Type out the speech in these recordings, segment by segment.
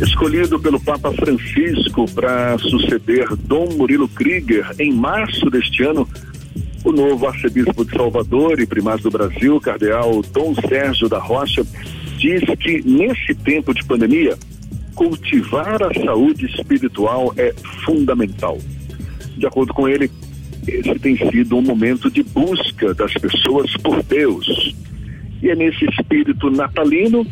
Escolhido pelo Papa Francisco para suceder Dom Murilo Krieger em março deste ano, o novo arcebispo de Salvador e primaz do Brasil, cardeal Dom Sérgio da Rocha, diz que nesse tempo de pandemia, cultivar a saúde espiritual é fundamental. De acordo com ele, esse tem sido um momento de busca das pessoas por Deus. E é nesse espírito natalino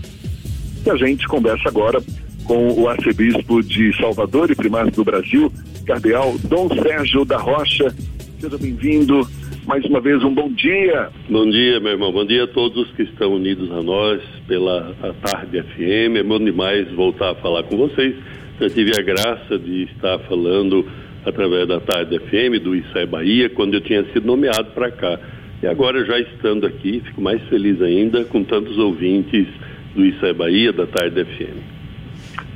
que a gente conversa agora com o arcebispo de Salvador e primaz do Brasil, cardeal Dom Sérgio da Rocha. Seja bem-vindo. Mais uma vez, um bom dia. Bom dia, meu irmão. Bom dia a todos que estão unidos a nós pela a Tarde FM. É bom demais voltar a falar com vocês. Já tive a graça de estar falando através da Tarde FM, do Isso Bahia, quando eu tinha sido nomeado para cá. E agora, já estando aqui, fico mais feliz ainda com tantos ouvintes do Isso Bahia, da Tarde FM.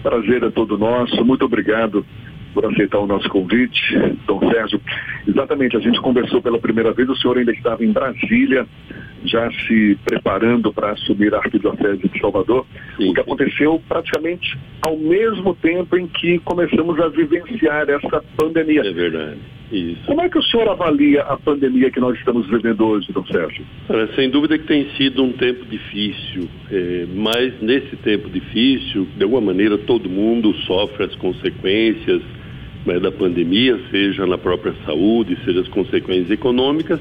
Prazer é todo nosso. Muito obrigado por aceitar o nosso convite, Dom Sérgio. Exatamente, a gente conversou pela primeira vez, o senhor ainda estava em Brasília, já se preparando para assumir a Arquidiocese de Salvador, Sim. o que aconteceu praticamente ao mesmo tempo em que começamos a vivenciar essa pandemia. É verdade. Isso. Como é que o senhor avalia a pandemia que nós estamos vivendo hoje, Dom Sérgio? sem dúvida que tem sido um tempo difícil, é, mas nesse tempo difícil, de alguma maneira, todo mundo sofre as consequências né, da pandemia, seja na própria saúde, seja as consequências econômicas,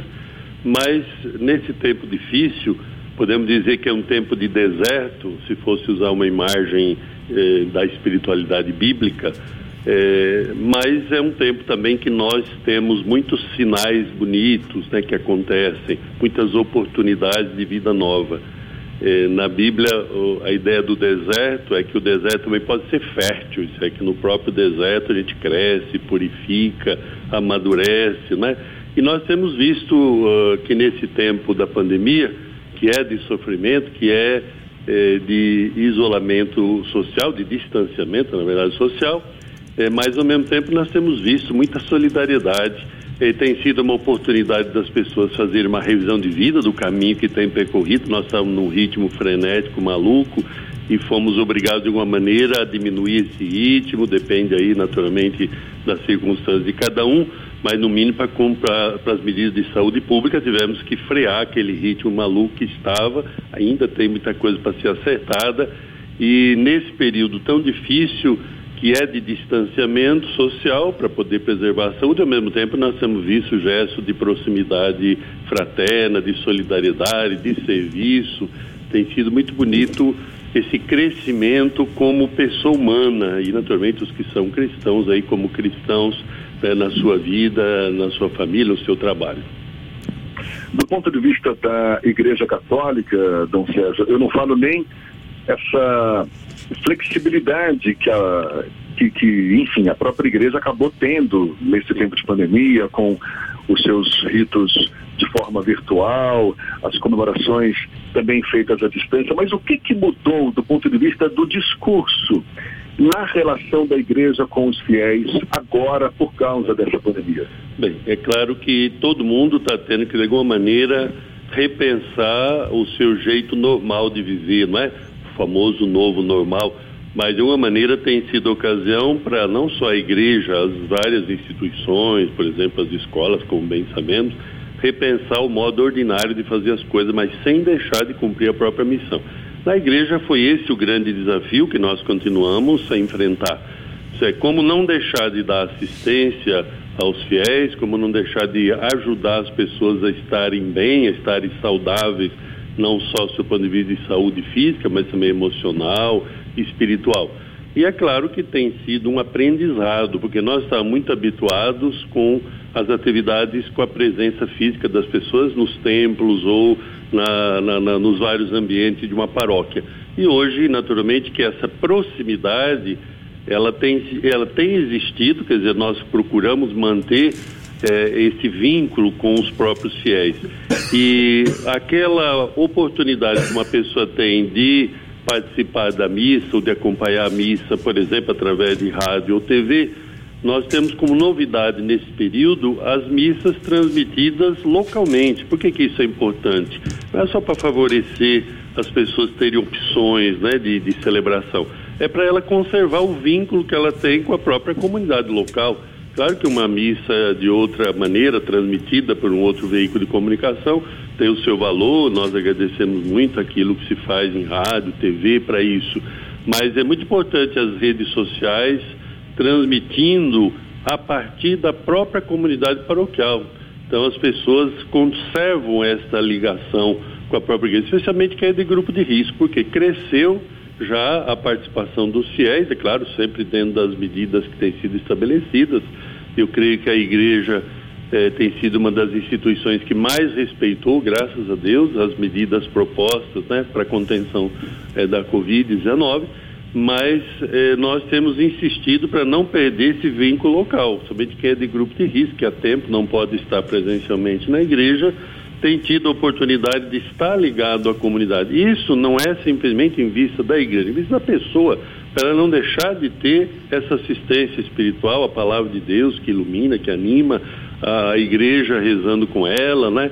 mas nesse tempo difícil, podemos dizer que é um tempo de deserto, se fosse usar uma imagem eh, da espiritualidade bíblica, é, mas é um tempo também que nós temos muitos sinais bonitos né, que acontecem, muitas oportunidades de vida nova. É, na Bíblia, a ideia do deserto é que o deserto também pode ser fértil, isso é que no próprio deserto a gente cresce, purifica, amadurece, né? E nós temos visto uh, que nesse tempo da pandemia, que é de sofrimento, que é, é de isolamento social, de distanciamento, na verdade, social, é, mas ao mesmo tempo nós temos visto muita solidariedade. É, tem sido uma oportunidade das pessoas fazerem uma revisão de vida do caminho que tem percorrido. Nós estamos num ritmo frenético, maluco, e fomos obrigados de alguma maneira a diminuir esse ritmo, depende aí naturalmente das circunstâncias de cada um, mas no mínimo para as medidas de saúde pública tivemos que frear aquele ritmo maluco que estava, ainda tem muita coisa para ser acertada, e nesse período tão difícil que é de distanciamento social para poder preservar a saúde, ao mesmo tempo nós temos visto gestos de proximidade fraterna, de solidariedade, de serviço. Tem sido muito bonito esse crescimento como pessoa humana. E naturalmente os que são cristãos aí como cristãos na sua vida, na sua família, no seu trabalho. Do ponto de vista da Igreja Católica, Dom César, eu não falo nem essa flexibilidade que, a, que, que, enfim, a própria igreja acabou tendo nesse tempo de pandemia, com os seus ritos de forma virtual, as comemorações também feitas à distância. Mas o que, que mudou do ponto de vista do discurso na relação da igreja com os fiéis agora por causa dessa pandemia? Bem, é claro que todo mundo está tendo que, de alguma maneira, repensar o seu jeito normal de viver, não é? famoso novo normal, mas de uma maneira tem sido ocasião para não só a igreja, as várias instituições, por exemplo, as escolas, como bem sabemos, repensar o modo ordinário de fazer as coisas, mas sem deixar de cumprir a própria missão. Na igreja foi esse o grande desafio que nós continuamos a enfrentar. Isso é como não deixar de dar assistência aos fiéis, como não deixar de ajudar as pessoas a estarem bem, a estarem saudáveis não só do ponto de vista de saúde física, mas também emocional e espiritual. E é claro que tem sido um aprendizado, porque nós estamos muito habituados com as atividades com a presença física das pessoas nos templos ou na, na, na, nos vários ambientes de uma paróquia. E hoje, naturalmente, que essa proximidade ela tem, ela tem existido, quer dizer, nós procuramos manter é, esse vínculo com os próprios fiéis. E aquela oportunidade que uma pessoa tem de participar da missa ou de acompanhar a missa, por exemplo, através de rádio ou TV, nós temos como novidade nesse período as missas transmitidas localmente. Por que, que isso é importante? Não é só para favorecer as pessoas terem opções né, de, de celebração é para ela conservar o vínculo que ela tem com a própria comunidade local. Claro que uma missa de outra maneira, transmitida por um outro veículo de comunicação, tem o seu valor, nós agradecemos muito aquilo que se faz em rádio, TV para isso. Mas é muito importante as redes sociais transmitindo a partir da própria comunidade paroquial. Então as pessoas conservam esta ligação com a própria igreja, especialmente quem é de grupo de risco, porque cresceu já a participação dos fiéis, é claro, sempre dentro das medidas que têm sido estabelecidas. Eu creio que a igreja eh, tem sido uma das instituições que mais respeitou, graças a Deus, as medidas propostas né, para contenção eh, da Covid-19, mas eh, nós temos insistido para não perder esse vínculo local, somente quem é de grupo de risco, que há tempo não pode estar presencialmente na igreja, tem tido a oportunidade de estar ligado à comunidade. Isso não é simplesmente em vista da igreja, em vista da pessoa, para não deixar de ter essa assistência espiritual, a palavra de Deus que ilumina, que anima, a igreja rezando com ela, né?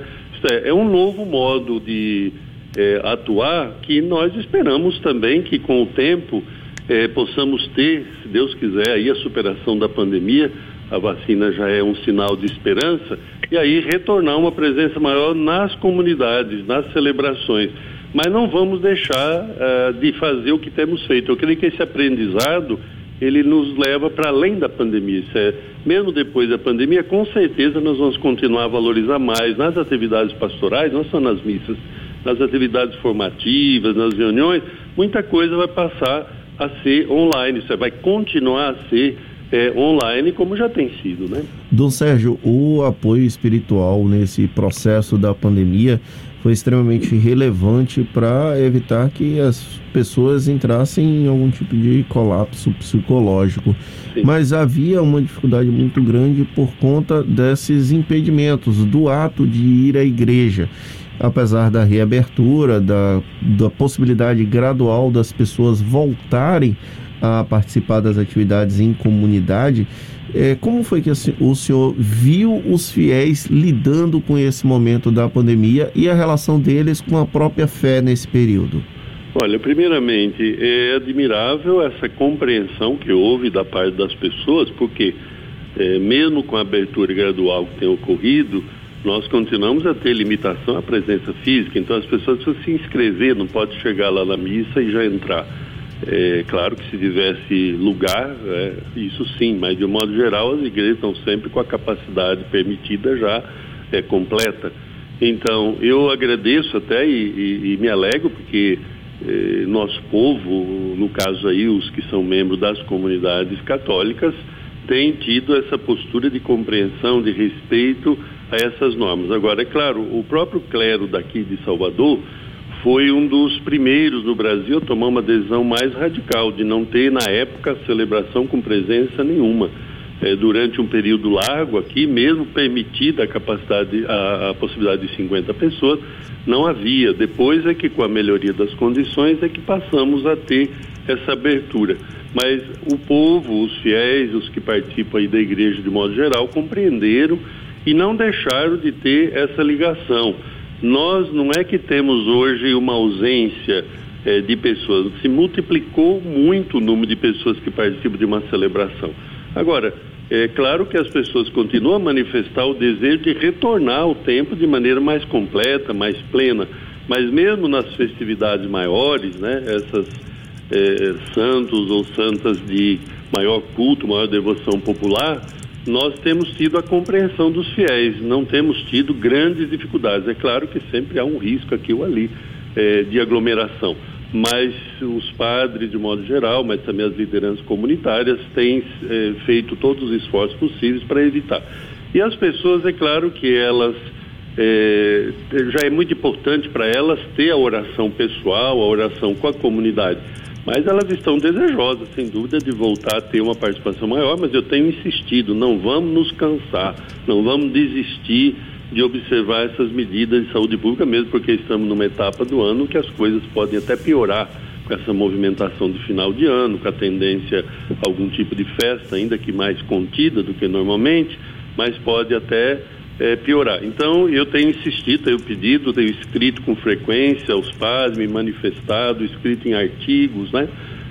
É, é, um novo modo de é, atuar que nós esperamos também que com o tempo é, possamos ter, se Deus quiser, aí a superação da pandemia, a vacina já é um sinal de esperança, e aí retornar uma presença maior nas comunidades, nas celebrações. Mas não vamos deixar uh, de fazer o que temos feito. Eu creio que esse aprendizado ele nos leva para além da pandemia. É, mesmo depois da pandemia, com certeza nós vamos continuar a valorizar mais nas atividades pastorais, não só nas missas, nas atividades formativas, nas reuniões, muita coisa vai passar a ser online, isso vai continuar a ser é, online, como já tem sido, né? Dom Sérgio, o apoio espiritual nesse processo da pandemia foi extremamente relevante para evitar que as pessoas entrassem em algum tipo de colapso psicológico. Sim. Mas havia uma dificuldade muito grande por conta desses impedimentos do ato de ir à igreja. Apesar da reabertura, da, da possibilidade gradual das pessoas voltarem a participar das atividades em comunidade. É, como foi que o senhor viu os fiéis lidando com esse momento da pandemia e a relação deles com a própria fé nesse período? Olha, primeiramente, é admirável essa compreensão que houve da parte das pessoas, porque é, mesmo com a abertura gradual que tem ocorrido, nós continuamos a ter limitação à presença física, então as pessoas precisam se inscrever, não pode chegar lá na missa e já entrar. É, claro que se tivesse lugar, é, isso sim, mas de um modo geral as igrejas estão sempre com a capacidade permitida já é, completa. Então, eu agradeço até e, e, e me alegro porque é, nosso povo, no caso aí os que são membros das comunidades católicas, tem tido essa postura de compreensão, de respeito a essas normas. Agora, é claro, o próprio clero daqui de Salvador foi um dos primeiros no Brasil a tomar uma decisão mais radical de não ter na época celebração com presença nenhuma. É, durante um período largo aqui, mesmo permitida a capacidade, a, a, possibilidade de 50 pessoas, não havia. Depois é que com a melhoria das condições é que passamos a ter essa abertura. Mas o povo, os fiéis, os que participam aí da igreja de modo geral, compreenderam e não deixaram de ter essa ligação. Nós não é que temos hoje uma ausência é, de pessoas, se multiplicou muito o número de pessoas que participam de uma celebração. Agora, é claro que as pessoas continuam a manifestar o desejo de retornar ao tempo de maneira mais completa, mais plena, mas mesmo nas festividades maiores, né, essas é, santos ou santas de maior culto, maior devoção popular, nós temos tido a compreensão dos fiéis, não temos tido grandes dificuldades. É claro que sempre há um risco aqui ou ali é, de aglomeração, mas os padres, de modo geral, mas também as lideranças comunitárias, têm é, feito todos os esforços possíveis para evitar. E as pessoas, é claro que elas. É, já é muito importante para elas ter a oração pessoal, a oração com a comunidade mas elas estão desejosas, sem dúvida, de voltar a ter uma participação maior, mas eu tenho insistido, não vamos nos cansar, não vamos desistir de observar essas medidas de saúde pública, mesmo porque estamos numa etapa do ano que as coisas podem até piorar com essa movimentação de final de ano, com a tendência a algum tipo de festa, ainda que mais contida do que normalmente, mas pode até é, piorar. Então, eu tenho insistido, tenho pedido, tenho escrito com frequência aos pais, me manifestado, escrito em artigos, né?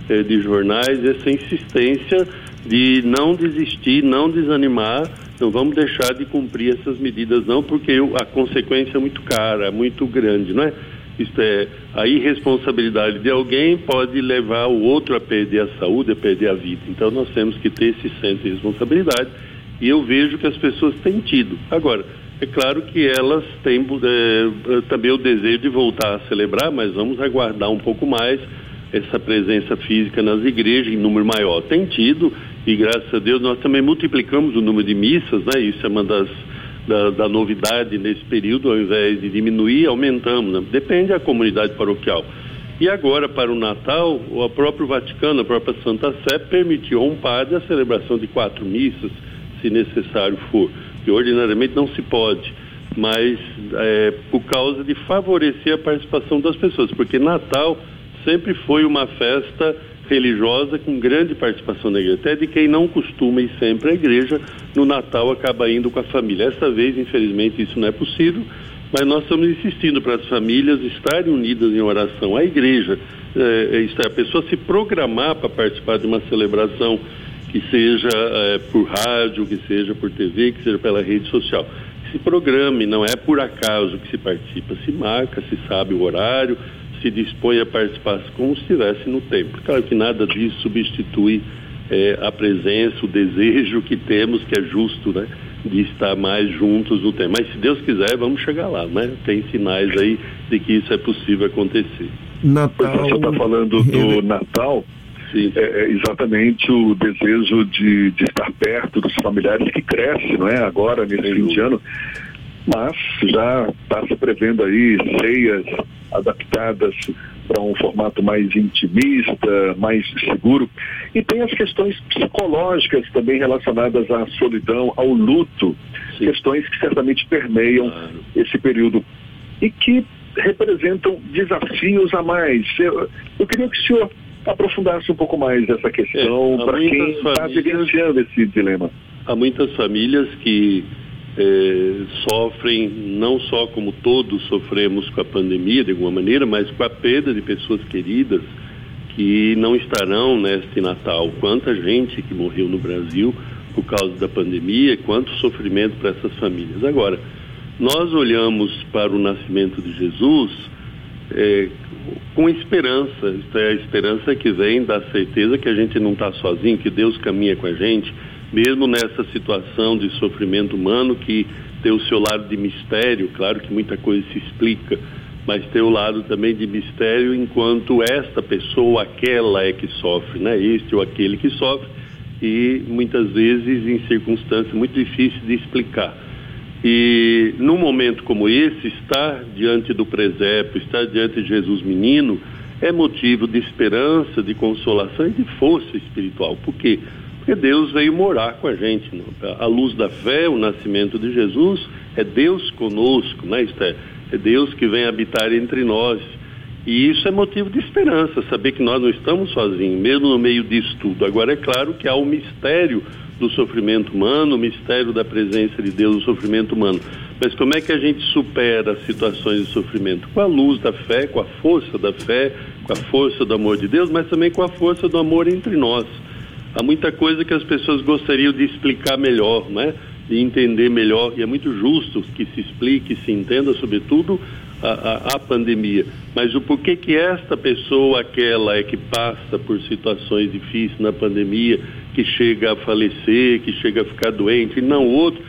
eh, de jornais, essa insistência de não desistir, não desanimar, não vamos deixar de cumprir essas medidas não, porque a consequência é muito cara, muito grande, não é? Isto é, a irresponsabilidade de alguém pode levar o outro a perder a saúde, a perder a vida. Então nós temos que ter esse senso de responsabilidade e eu vejo que as pessoas têm tido. Agora, é claro que elas têm é, também o desejo de voltar a celebrar, mas vamos aguardar um pouco mais essa presença física nas igrejas em número maior. Tem tido, e graças a Deus nós também multiplicamos o número de missas, né? Isso é uma das da, da novidade nesse período, ao invés de diminuir, aumentamos. Né? Depende da comunidade paroquial. E agora, para o Natal, o próprio Vaticano, a própria Santa Sé, permitiu a um padre a celebração de quatro missas, se necessário for. Que ordinariamente não se pode, mas é, por causa de favorecer a participação das pessoas, porque Natal sempre foi uma festa religiosa com grande participação na igreja. Até de quem não costuma ir sempre à igreja, no Natal acaba indo com a família. Essa vez, infelizmente, isso não é possível, mas nós estamos insistindo para as famílias estarem unidas em oração. A igreja, é, é, a pessoa se programar para participar de uma celebração que seja é, por rádio, que seja por TV, que seja pela rede social. Se programe, não é por acaso que se participa, se marca, se sabe o horário, se dispõe a participar como se estivesse no templo. Claro que nada disso substitui é, a presença, o desejo que temos, que é justo, né? De estar mais juntos no tempo. Mas se Deus quiser, vamos chegar lá, né? Tem sinais aí de que isso é possível acontecer. Natal. Você está falando do Natal. É, é, exatamente o desejo de, de estar perto dos familiares que cresce, não é? Agora, nesse fim de ano. Mas já está se prevendo aí ceias adaptadas para um formato mais intimista, mais seguro. E tem as questões psicológicas também relacionadas à solidão, ao luto, Sim. questões que certamente permeiam esse período e que representam desafios a mais. Eu, eu queria que o senhor aprofundasse um pouco mais essa questão é, para quem está vivenciando esse dilema. Há muitas famílias que é, sofrem, não só como todos sofremos com a pandemia de alguma maneira, mas com a perda de pessoas queridas que não estarão neste Natal. Quanta gente que morreu no Brasil por causa da pandemia, quanto sofrimento para essas famílias. Agora, nós olhamos para o nascimento de Jesus é, com esperança, é a esperança que vem da certeza que a gente não está sozinho, que Deus caminha com a gente, mesmo nessa situação de sofrimento humano que tem o seu lado de mistério, claro que muita coisa se explica, mas tem o lado também de mistério enquanto esta pessoa, aquela é que sofre, né? Este ou aquele que sofre e muitas vezes em circunstâncias muito difíceis de explicar. E num momento como esse, estar diante do presépio, estar diante de Jesus menino, é motivo de esperança, de consolação e de força espiritual. Por quê? Porque Deus veio morar com a gente. A luz da fé, o nascimento de Jesus, é Deus conosco, né? Isto é, é Deus que vem habitar entre nós. E isso é motivo de esperança, saber que nós não estamos sozinhos, mesmo no meio disso tudo. Agora, é claro que há o mistério do sofrimento humano, o mistério da presença de Deus no sofrimento humano. Mas como é que a gente supera situações de sofrimento? Com a luz da fé, com a força da fé, com a força do amor de Deus, mas também com a força do amor entre nós há muita coisa que as pessoas gostariam de explicar melhor, né? de entender melhor, e é muito justo que se explique, se entenda, sobretudo, a, a, a, pandemia. Mas o porquê que esta pessoa, aquela, é que passa por situações difíceis na pandemia, que chega a falecer, que chega a ficar doente, e não outro,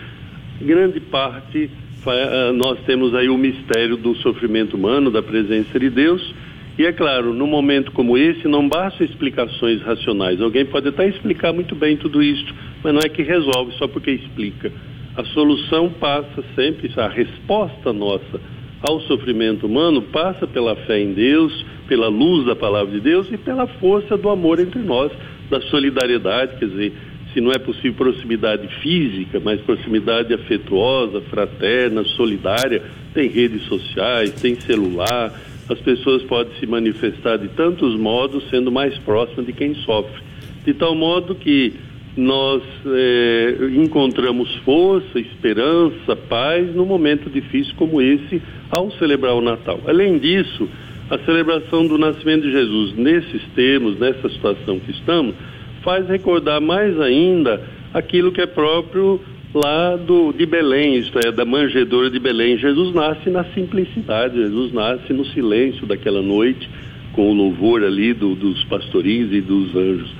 grande parte ah, nós temos aí o mistério do sofrimento humano, da presença de Deus, e é claro, num momento como esse, não bastam explicações racionais. Alguém pode até explicar muito bem tudo isso, mas não é que resolve só porque explica. A solução passa sempre, a resposta nossa ao sofrimento humano passa pela fé em Deus, pela luz da palavra de Deus e pela força do amor entre nós, da solidariedade, quer dizer, se não é possível proximidade física, mas proximidade afetuosa, fraterna, solidária, tem redes sociais, tem celular, as pessoas podem se manifestar de tantos modos, sendo mais próximas de quem sofre. De tal modo que nós é, encontramos força, esperança, paz num momento difícil como esse ao celebrar o Natal. Além disso, a celebração do nascimento de Jesus nesses termos, nessa situação que estamos, faz recordar mais ainda aquilo que é próprio lá do, de Belém, isto é, da manjedoura de Belém. Jesus nasce na simplicidade, Jesus nasce no silêncio daquela noite, com o louvor ali do, dos pastorinhos e dos anjos.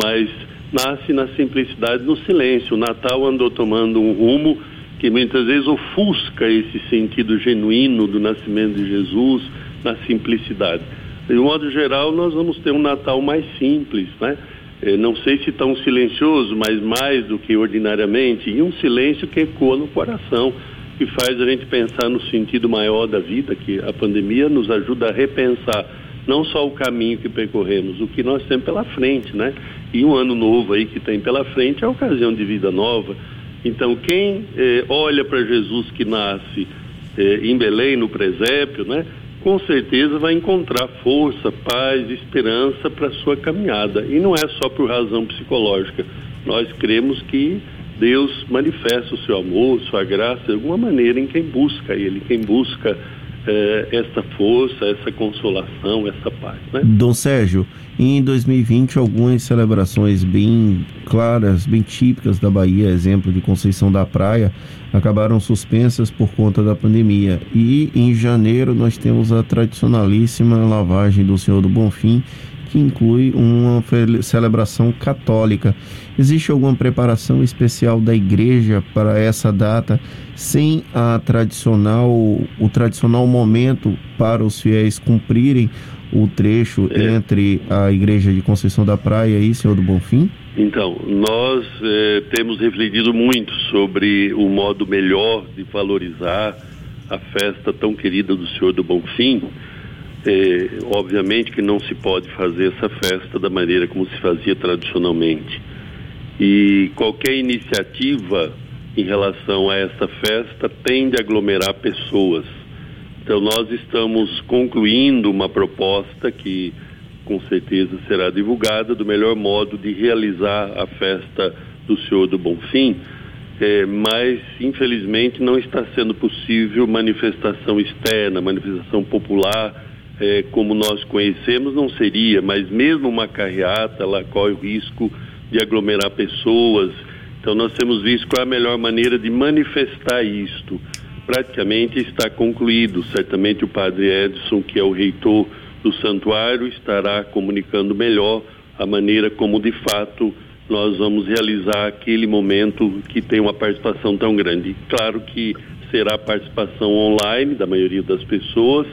Mas nasce na simplicidade, no silêncio. O Natal andou tomando um rumo que muitas vezes ofusca esse sentido genuíno do nascimento de Jesus na simplicidade. De modo geral, nós vamos ter um Natal mais simples, né? Eh, não sei se tão silencioso, mas mais do que ordinariamente, e um silêncio que ecoa no coração, que faz a gente pensar no sentido maior da vida, que a pandemia nos ajuda a repensar não só o caminho que percorremos, o que nós temos pela frente, né? E um ano novo aí que tem pela frente é a ocasião de vida nova. Então, quem eh, olha para Jesus que nasce eh, em Belém, no presépio, né? Com certeza vai encontrar força, paz, esperança para sua caminhada. E não é só por razão psicológica. Nós cremos que Deus manifesta o seu amor, sua graça, de alguma maneira em quem busca Ele, quem busca eh, essa força, essa consolação, essa paz. Né? Dom Sérgio, em 2020, algumas celebrações bem claras, bem típicas da Bahia, exemplo de Conceição da Praia, acabaram suspensas por conta da pandemia. E em janeiro nós temos a tradicionalíssima lavagem do Senhor do Bonfim, que inclui uma celebração católica. Existe alguma preparação especial da igreja para essa data, sem a tradicional, o tradicional momento para os fiéis cumprirem o trecho é. entre a igreja de Conceição da Praia e Senhor do Bonfim? Então, nós eh, temos refletido muito sobre o modo melhor de valorizar a festa tão querida do Senhor do Bonfim. Eh, obviamente que não se pode fazer essa festa da maneira como se fazia tradicionalmente. E qualquer iniciativa em relação a essa festa tende a aglomerar pessoas. Então, nós estamos concluindo uma proposta que com certeza será divulgada do melhor modo de realizar a festa do Senhor do Bonfim, é, mas infelizmente não está sendo possível manifestação externa, manifestação popular, é, como nós conhecemos, não seria, mas mesmo uma carreata, ela corre o risco de aglomerar pessoas. Então nós temos visto qual é a melhor maneira de manifestar isto. Praticamente está concluído. Certamente o padre Edson, que é o reitor do santuário estará comunicando melhor a maneira como de fato nós vamos realizar aquele momento que tem uma participação tão grande. Claro que será participação online da maioria das pessoas.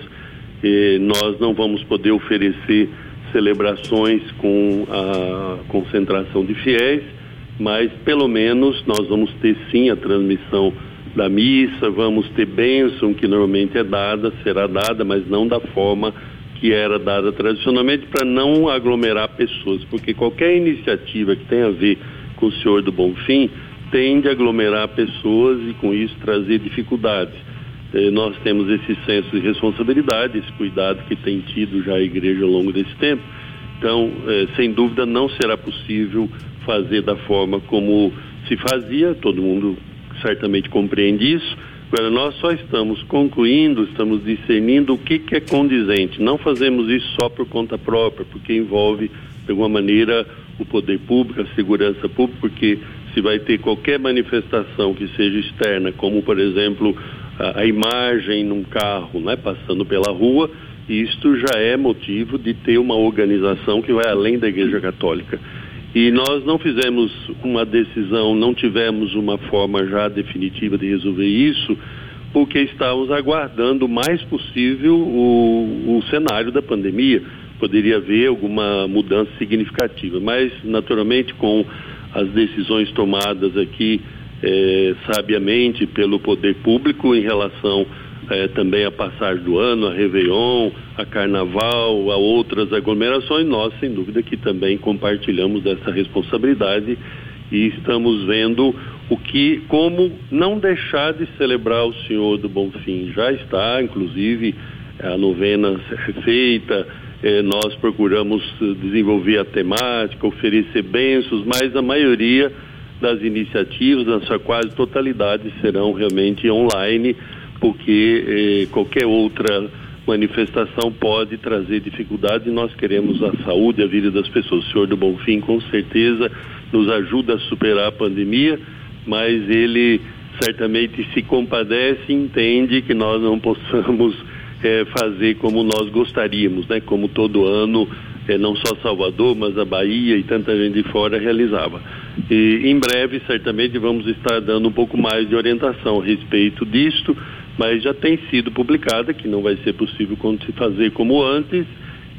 Nós não vamos poder oferecer celebrações com a concentração de fiéis, mas pelo menos nós vamos ter sim a transmissão da missa, vamos ter bênção que normalmente é dada, será dada, mas não da forma que era dada tradicionalmente para não aglomerar pessoas, porque qualquer iniciativa que tenha a ver com o Senhor do Bonfim tende a aglomerar pessoas e com isso trazer dificuldades. Eh, nós temos esse senso de responsabilidade, esse cuidado que tem tido já a igreja ao longo desse tempo. Então, eh, sem dúvida, não será possível fazer da forma como se fazia, todo mundo certamente compreende isso, Agora, nós só estamos concluindo, estamos discernindo o que, que é condizente. Não fazemos isso só por conta própria, porque envolve, de alguma maneira, o poder público, a segurança pública, porque se vai ter qualquer manifestação que seja externa, como, por exemplo, a, a imagem num carro né, passando pela rua, isto já é motivo de ter uma organização que vai além da Igreja Católica. E nós não fizemos uma decisão, não tivemos uma forma já definitiva de resolver isso, porque estávamos aguardando o mais possível o, o cenário da pandemia. Poderia haver alguma mudança significativa, mas naturalmente com as decisões tomadas aqui eh, sabiamente pelo poder público em relação é, também a passagem do ano, a Réveillon, a Carnaval, a outras aglomerações, nós sem dúvida que também compartilhamos dessa responsabilidade e estamos vendo o que, como não deixar de celebrar o Senhor do Bom Fim. Já está, inclusive, a novena feita, é, nós procuramos desenvolver a temática, oferecer bênçãos, mas a maioria das iniciativas, na sua quase totalidade, serão realmente online porque eh, qualquer outra manifestação pode trazer dificuldades e nós queremos a saúde a vida das pessoas. O senhor do Bonfim, com certeza, nos ajuda a superar a pandemia, mas ele certamente se compadece e entende que nós não possamos é, fazer como nós gostaríamos, né? Como todo ano, é, não só Salvador, mas a Bahia e tanta gente de fora realizava. E em breve, certamente, vamos estar dando um pouco mais de orientação a respeito disto, mas já tem sido publicada que não vai ser possível se fazer como antes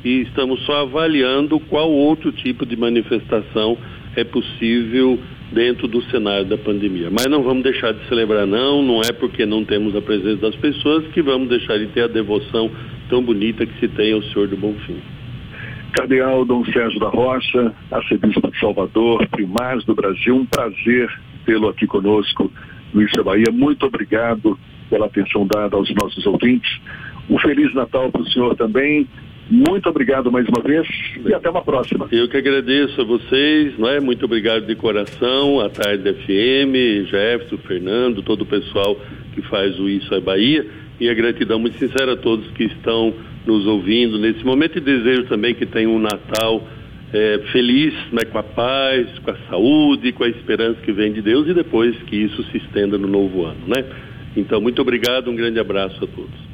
e estamos só avaliando qual outro tipo de manifestação é possível dentro do cenário da pandemia. Mas não vamos deixar de celebrar, não, não é porque não temos a presença das pessoas que vamos deixar de ter a devoção tão bonita que se tem ao Senhor do Bom Fim. Cardeal Dom Sérgio da Rocha, arcebispo de Salvador, primário do Brasil, um prazer tê-lo aqui conosco, Luiz Bahia. Muito obrigado pela atenção dada aos nossos ouvintes. Um Feliz Natal para o senhor também muito obrigado mais uma vez e até uma próxima. Eu que agradeço a vocês, não é? Muito obrigado de coração, a Tarde FM, Jefferson, Fernando, todo o pessoal que faz o Isso é Bahia e a gratidão muito sincera a todos que estão nos ouvindo nesse momento e desejo também que tenham um Natal é, feliz, né, com a paz, com a saúde, com a esperança que vem de Deus e depois que isso se estenda no novo ano, né? Então, muito obrigado, um grande abraço a todos.